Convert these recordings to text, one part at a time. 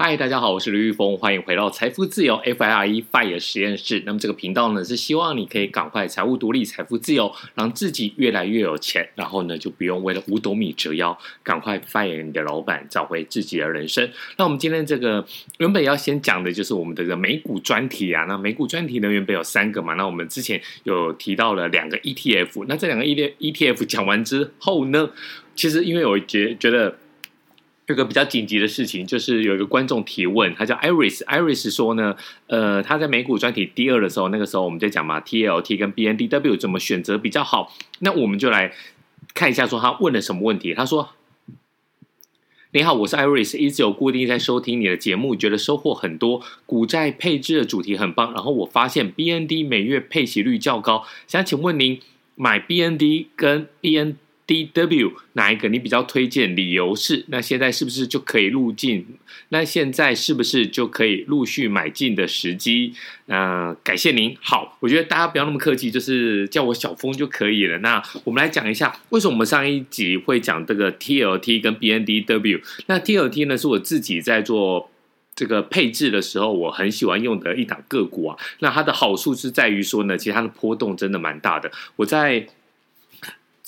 嗨，大家好，我是刘玉峰，欢迎回到财富自由 FIRE FIRE 实验室。那么这个频道呢，是希望你可以赶快财务独立、财富自由，让自己越来越有钱，然后呢，就不用为了五斗米折腰，赶快 fire 你的老板，找回自己的人生。那我们今天这个原本要先讲的就是我们的这个美股专题啊。那美股专题呢，原本有三个嘛，那我们之前有提到了两个 ETF。那这两个 ETF 讲完之后呢，其实因为我觉觉得。有个比较紧急的事情，就是有一个观众提问，他叫 Iris，Iris 说呢，呃，他在美股专题第二的时候，那个时候我们在讲嘛，TLT 跟 BNDW 怎么选择比较好，那我们就来看一下，说他问了什么问题。他说：“你好，我是 Iris，一直有固定在收听你的节目，觉得收获很多，股债配置的主题很棒。然后我发现 BND 每月配息率较高，想请问您买 BND 跟 BN。” D W 哪一个你比较推荐？理由是，那现在是不是就可以入进？那现在是不是就可以陆续买进的时机？那、感谢您。好，我觉得大家不要那么客气，就是叫我小峰就可以了。那我们来讲一下，为什么我们上一集会讲这个 T L T 跟 B N D W？那 T L T 呢，是我自己在做这个配置的时候，我很喜欢用的一档个股啊。那它的好处是在于说呢，其实它的波动真的蛮大的。我在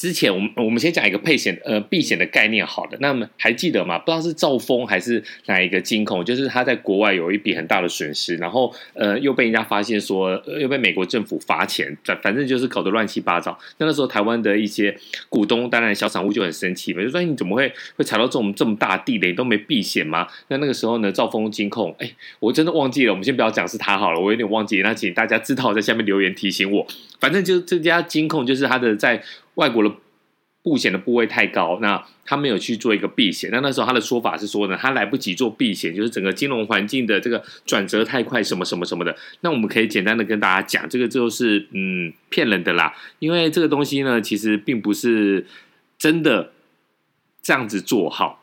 之前我们我们先讲一个配险呃避险的概念，好的，那么还记得吗？不知道是兆丰还是哪一个金控，就是他在国外有一笔很大的损失，然后呃又被人家发现说，呃、又被美国政府罚钱，反反正就是搞得乱七八糟。那那时候台湾的一些股东，当然小散户就很生气嘛，就说你怎么会会踩到这种这么大地雷，都没避险吗？那那个时候呢，兆丰金控，哎，我真的忘记了，我们先不要讲是他好了，我有点忘记，那请大家知道在下面留言提醒我。反正就这家金控，就是他的在。外国的避险的部位太高，那他没有去做一个避险。那那时候他的说法是说呢，他来不及做避险，就是整个金融环境的这个转折太快，什么什么什么的。那我们可以简单的跟大家讲，这个就是嗯骗人的啦，因为这个东西呢，其实并不是真的这样子做好。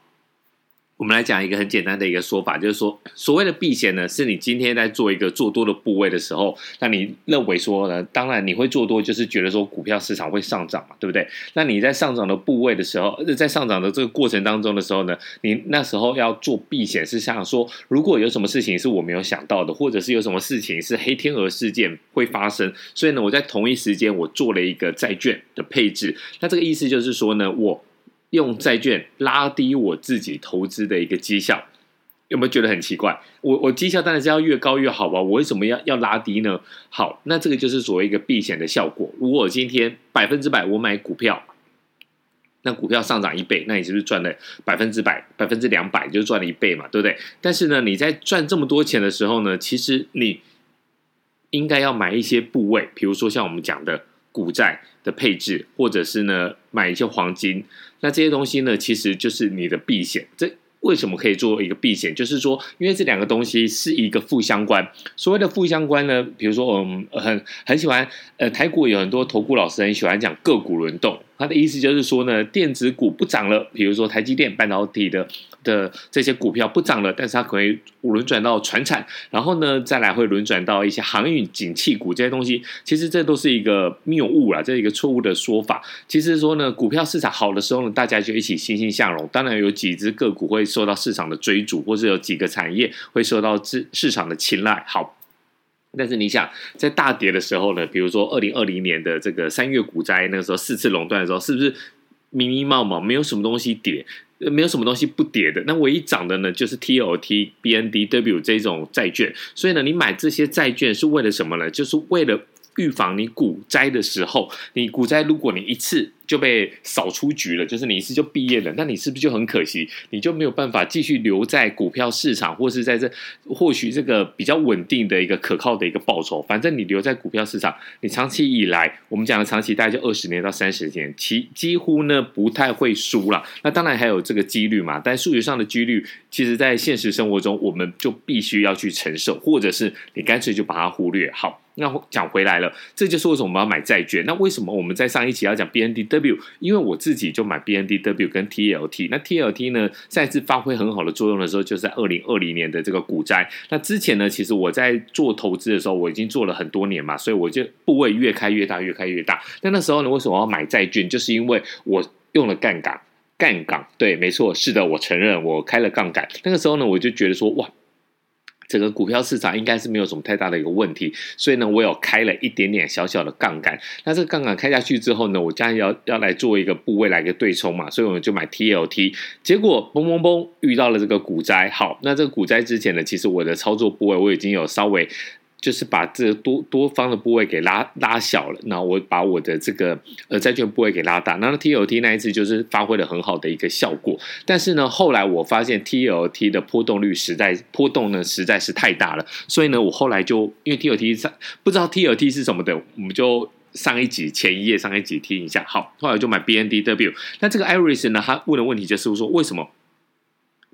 我们来讲一个很简单的一个说法，就是说，所谓的避险呢，是你今天在做一个做多的部位的时候，那你认为说呢，当然你会做多，就是觉得说股票市场会上涨嘛，对不对？那你在上涨的部位的时候，在上涨的这个过程当中的时候呢，你那时候要做避险，是想说，如果有什么事情是我没有想到的，或者是有什么事情是黑天鹅事件会发生，所以呢，我在同一时间我做了一个债券的配置，那这个意思就是说呢，我。用债券拉低我自己投资的一个绩效，有没有觉得很奇怪？我我绩效当然是要越高越好吧？我为什么要要拉低呢？好，那这个就是所谓一个避险的效果。如果今天百分之百我买股票，那股票上涨一倍，那你是不是赚了百分之百、百分之两百，就赚了一倍嘛？对不对？但是呢，你在赚这么多钱的时候呢，其实你应该要买一些部位，比如说像我们讲的。股债的配置，或者是呢买一些黄金，那这些东西呢，其实就是你的避险。这为什么可以做一个避险？就是说，因为这两个东西是一个负相关。所谓的负相关呢，比如说我们很很喜欢，呃，台股有很多投顾老师很喜欢讲个股轮动。他的意思就是说呢，电子股不涨了，比如说台积电半导体的的这些股票不涨了，但是它可以轮转到传产，然后呢再来会轮转到一些航运景气股这些东西。其实这都是一个谬误啦，这是一个错误的说法。其实说呢，股票市场好的时候呢，大家就一起欣欣向荣。当然有几只个股会受到市场的追逐，或者有几个产业会受到市市场的青睐。好。但是你想，在大跌的时候呢，比如说二零二零年的这个三月股灾，那个时候四次垄断的时候，是不是迷迷茫茫，没有什么东西跌，没有什么东西不跌的？那唯一涨的呢，就是 T O T B N D W 这种债券。所以呢，你买这些债券是为了什么呢？就是为了预防你股灾的时候，你股灾如果你一次就被扫出局了，就是你一次就毕业了，那你是不是就很可惜？你就没有办法继续留在股票市场，或是在这获取这个比较稳定的一个可靠的一个报酬。反正你留在股票市场，你长期以来，我们讲的长期大概就二十年到三十年，其几乎呢不太会输了。那当然还有这个几率嘛，但数学上的几率，其实在现实生活中，我们就必须要去承受，或者是你干脆就把它忽略。好。那讲回来了，这就是为什么我们要买债券。那为什么我们在上一期要讲 BNDW？因为我自己就买 BNDW 跟 TLT。那 TLT 呢，再次发挥很好的作用的时候，就是在二零二零年的这个股灾。那之前呢，其实我在做投资的时候，我已经做了很多年嘛，所以我就部位越开越大，越开越大。那那时候呢，为什么要买债券？就是因为我用了杠杆，杠杆，对，没错，是的，我承认我开了杠杆。那个时候呢，我就觉得说，哇。整个股票市场应该是没有什么太大的一个问题，所以呢，我有开了一点点小小的杠杆。那这个杠杆开下去之后呢，我将要要来做一个部位来一个对冲嘛，所以我们就买 TLT。结果嘣嘣嘣遇到了这个股灾。好，那这个股灾之前呢，其实我的操作部位我已经有稍微。就是把这多多方的部位给拉拉小了，那我把我的这个呃债券部位给拉大，那 TLT 那一次就是发挥了很好的一个效果。但是呢，后来我发现 TLT 的波动率实在波动呢实在是太大了，所以呢，我后来就因为 TLT 上不知道 TLT 是什么的，我们就上一集前一页上一集听一下。好，后来就买 BNDW。那这个 Iris 呢，他问的问题就是说为什么？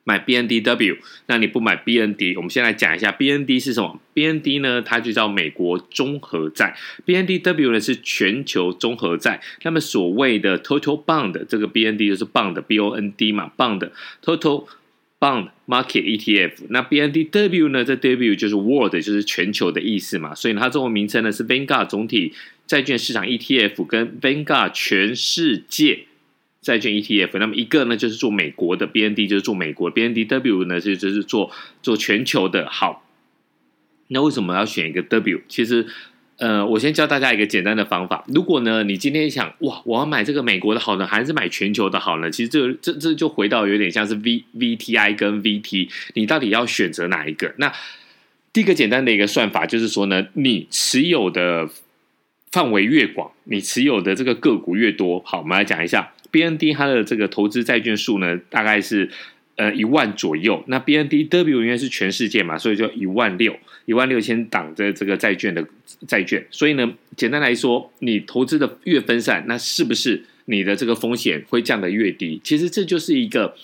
买 BNDW，那你不买 BND？我们先来讲一下 BND 是什么。BND 呢，它就叫美国综合债；BNDW 呢是全球综合债。那么所谓的 Total Bond，这个 BND 就是 Bond，B O N D 嘛，Bond Total Bond Market ETF。那 BNDW 呢，这 W 就是 World，就是全球的意思嘛，所以它中文名称呢是 Vanguard 总体债券市场 ETF 跟 Vanguard 全世界。债券 ETF，那么一个呢就是做美国的 BND，就是做美国 BNDW 呢就就是做做全球的。好，那为什么要选一个 W？其实，呃，我先教大家一个简单的方法。如果呢你今天想哇，我要买这个美国的好呢，还是买全球的好呢？其实这这这就回到有点像是 V VTI 跟 VT，你到底要选择哪一个？那第一个简单的一个算法就是说呢，你持有的范围越广，你持有的这个个股越多。好，我们来讲一下。BND 它的这个投资债券数呢，大概是呃一万左右。那 BNDW 因为是全世界嘛，所以就一万六，一万六千档的这个债券的债券。所以呢，简单来说，你投资的越分散，那是不是你的这个风险会降得越低？其实这就是一个。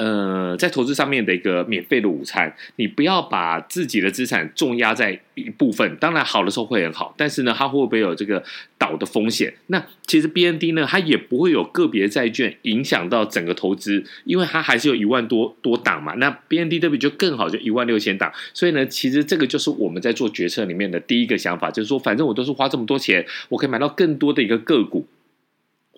呃，在投资上面的一个免费的午餐，你不要把自己的资产重压在一部分。当然好的时候会很好，但是呢，它会不会有这个倒的风险？那其实 BND 呢，它也不会有个别债券影响到整个投资，因为它还是有一万多多档嘛。那 BNDW 就更好，就一万六千档。所以呢，其实这个就是我们在做决策里面的第一个想法，就是说，反正我都是花这么多钱，我可以买到更多的一个个股。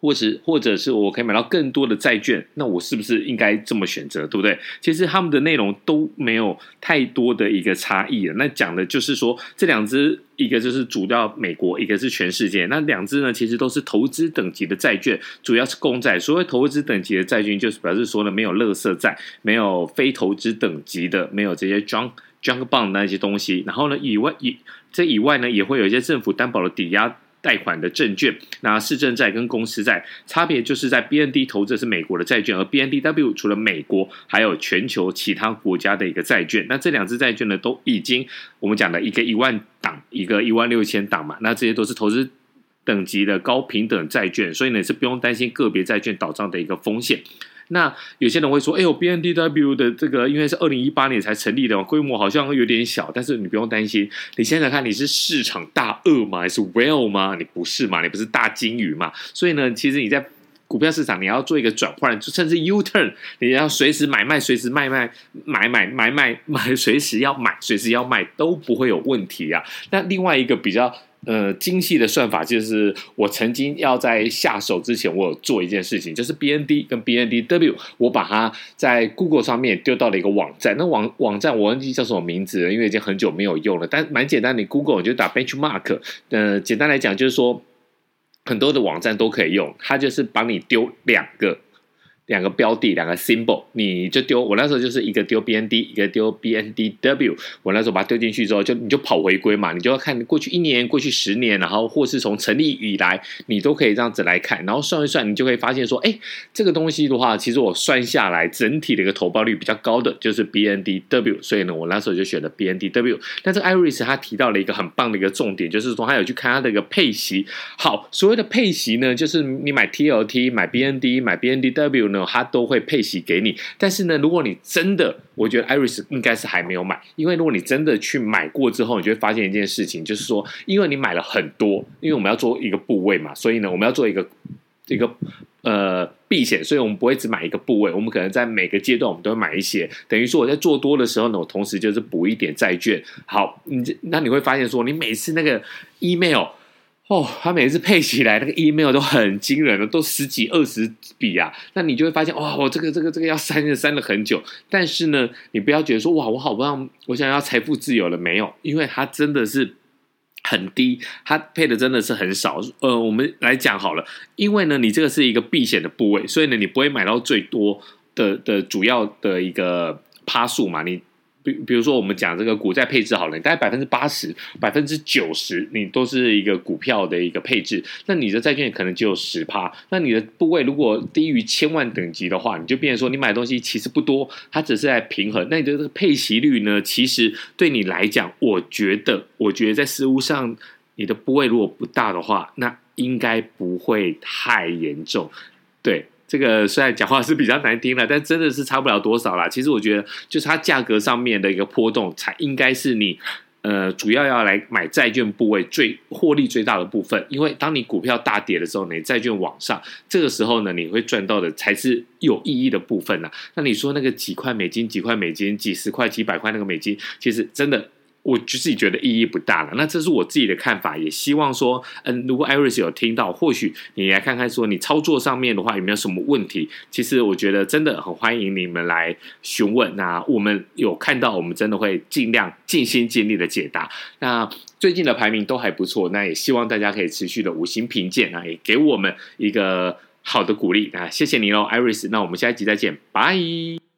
或是或者是我可以买到更多的债券，那我是不是应该这么选择，对不对？其实他们的内容都没有太多的一个差异了。那讲的就是说，这两支一个就是主要美国，一个是全世界。那两支呢，其实都是投资等级的债券，主要是公债。所谓投资等级的债券，就是表示说呢，没有垃圾债，没有非投资等级的，没有这些 junk junk bond 那些东西。然后呢，以外以这以外呢，也会有一些政府担保的抵押。贷款的证券，那市政债跟公司债差别就是在 BND 投资是美国的债券，而 BNDW 除了美国，还有全球其他国家的一个债券。那这两支债券呢，都已经我们讲的一个一万档，一个一万六千档嘛，那这些都是投资等级的高平等债券，所以呢是不用担心个别债券倒账的一个风险。那有些人会说：“哎呦，BNDW 的这个因为是二零一八年才成立的，规模好像有点小。但是你不用担心，你想想看，你是市场大鳄吗？还是 whale 吗？你不是嘛？你不是大鲸鱼嘛？所以呢，其实你在股票市场你要做一个转换，就甚至 U turn，你要随时买卖，随时卖卖，买买买买买，随时要买，随时要卖都不会有问题啊。那另外一个比较。呃，精细的算法就是我曾经要在下手之前，我有做一件事情，就是 BND 跟 BNDW，我把它在 Google 上面丢到了一个网站。那网网站我忘记叫什么名字了，因为已经很久没有用了。但蛮简单，你 Google 你就打 Benchmark。呃，简单来讲就是说，很多的网站都可以用，它就是帮你丢两个。两个标的，两个 symbol，你就丢。我那时候就是一个丢 BND，一个丢 BNDW。我那时候把它丢进去之后，就你就跑回归嘛，你就要看过去一年、过去十年，然后或是从成立以来，你都可以这样子来看，然后算一算，你就会发现说，哎，这个东西的话，其实我算下来整体的一个投报率比较高的就是 BNDW，所以呢，我那时候就选了 BNDW。但这 Iris 他提到了一个很棒的一个重点，就是说他有去看他的一个配息。好，所谓的配息呢，就是你买 TLT、买 BND、买 BNDW 呢，他都会配息给你。但是呢，如果你真的，我觉得 Iris 应该是还没有买，因为如果你真的去买过之后，你就会发现一件事情，就是说，因为你买了很多，因为我们要做一个部位嘛，所以呢，我们要做一个一个呃避险，所以我们不会只买一个部位，我们可能在每个阶段我们都会买一些，等于说我在做多的时候呢，我同时就是补一点债券。好，你那你会发现说，你每次那个 email。哦，他每次配起来那个 email 都很惊人了，都十几二十笔啊。那你就会发现，哇，我这个这个这个要删就删了很久。但是呢，你不要觉得说，哇，我好棒，我想要财富自由了没有？因为它真的是很低，它配的真的是很少。呃，我们来讲好了，因为呢，你这个是一个避险的部位，所以呢，你不会买到最多的的主要的一个趴数嘛，你。比比如说，我们讲这个股债配置好了，大概百分之八十、百分之九十，你都是一个股票的一个配置。那你的债券可能只有十趴。那你的部位如果低于千万等级的话，你就变成说，你买的东西其实不多，它只是在平衡。那你的这个配息率呢？其实对你来讲，我觉得，我觉得在实务上，你的部位如果不大的话，那应该不会太严重。对。这个虽然讲话是比较难听了，但真的是差不了多少啦。其实我觉得，就是它价格上面的一个波动，才应该是你呃主要要来买债券部位最获利最大的部分。因为当你股票大跌的时候，你债券往上，这个时候呢，你会赚到的才是有意义的部分呐。那你说那个几块美金、几块美金、几十块、几百块那个美金，其实真的。我就自己觉得意义不大了，那这是我自己的看法，也希望说，嗯，如果 Iris 有听到，或许你来看看说，你操作上面的话有没有什么问题？其实我觉得真的很欢迎你们来询问，那我们有看到，我们真的会尽量尽心尽力的解答。那最近的排名都还不错，那也希望大家可以持续的五星评鉴啊，也给我们一个好的鼓励啊，谢谢你喽，Iris，那我们下一集再见，拜。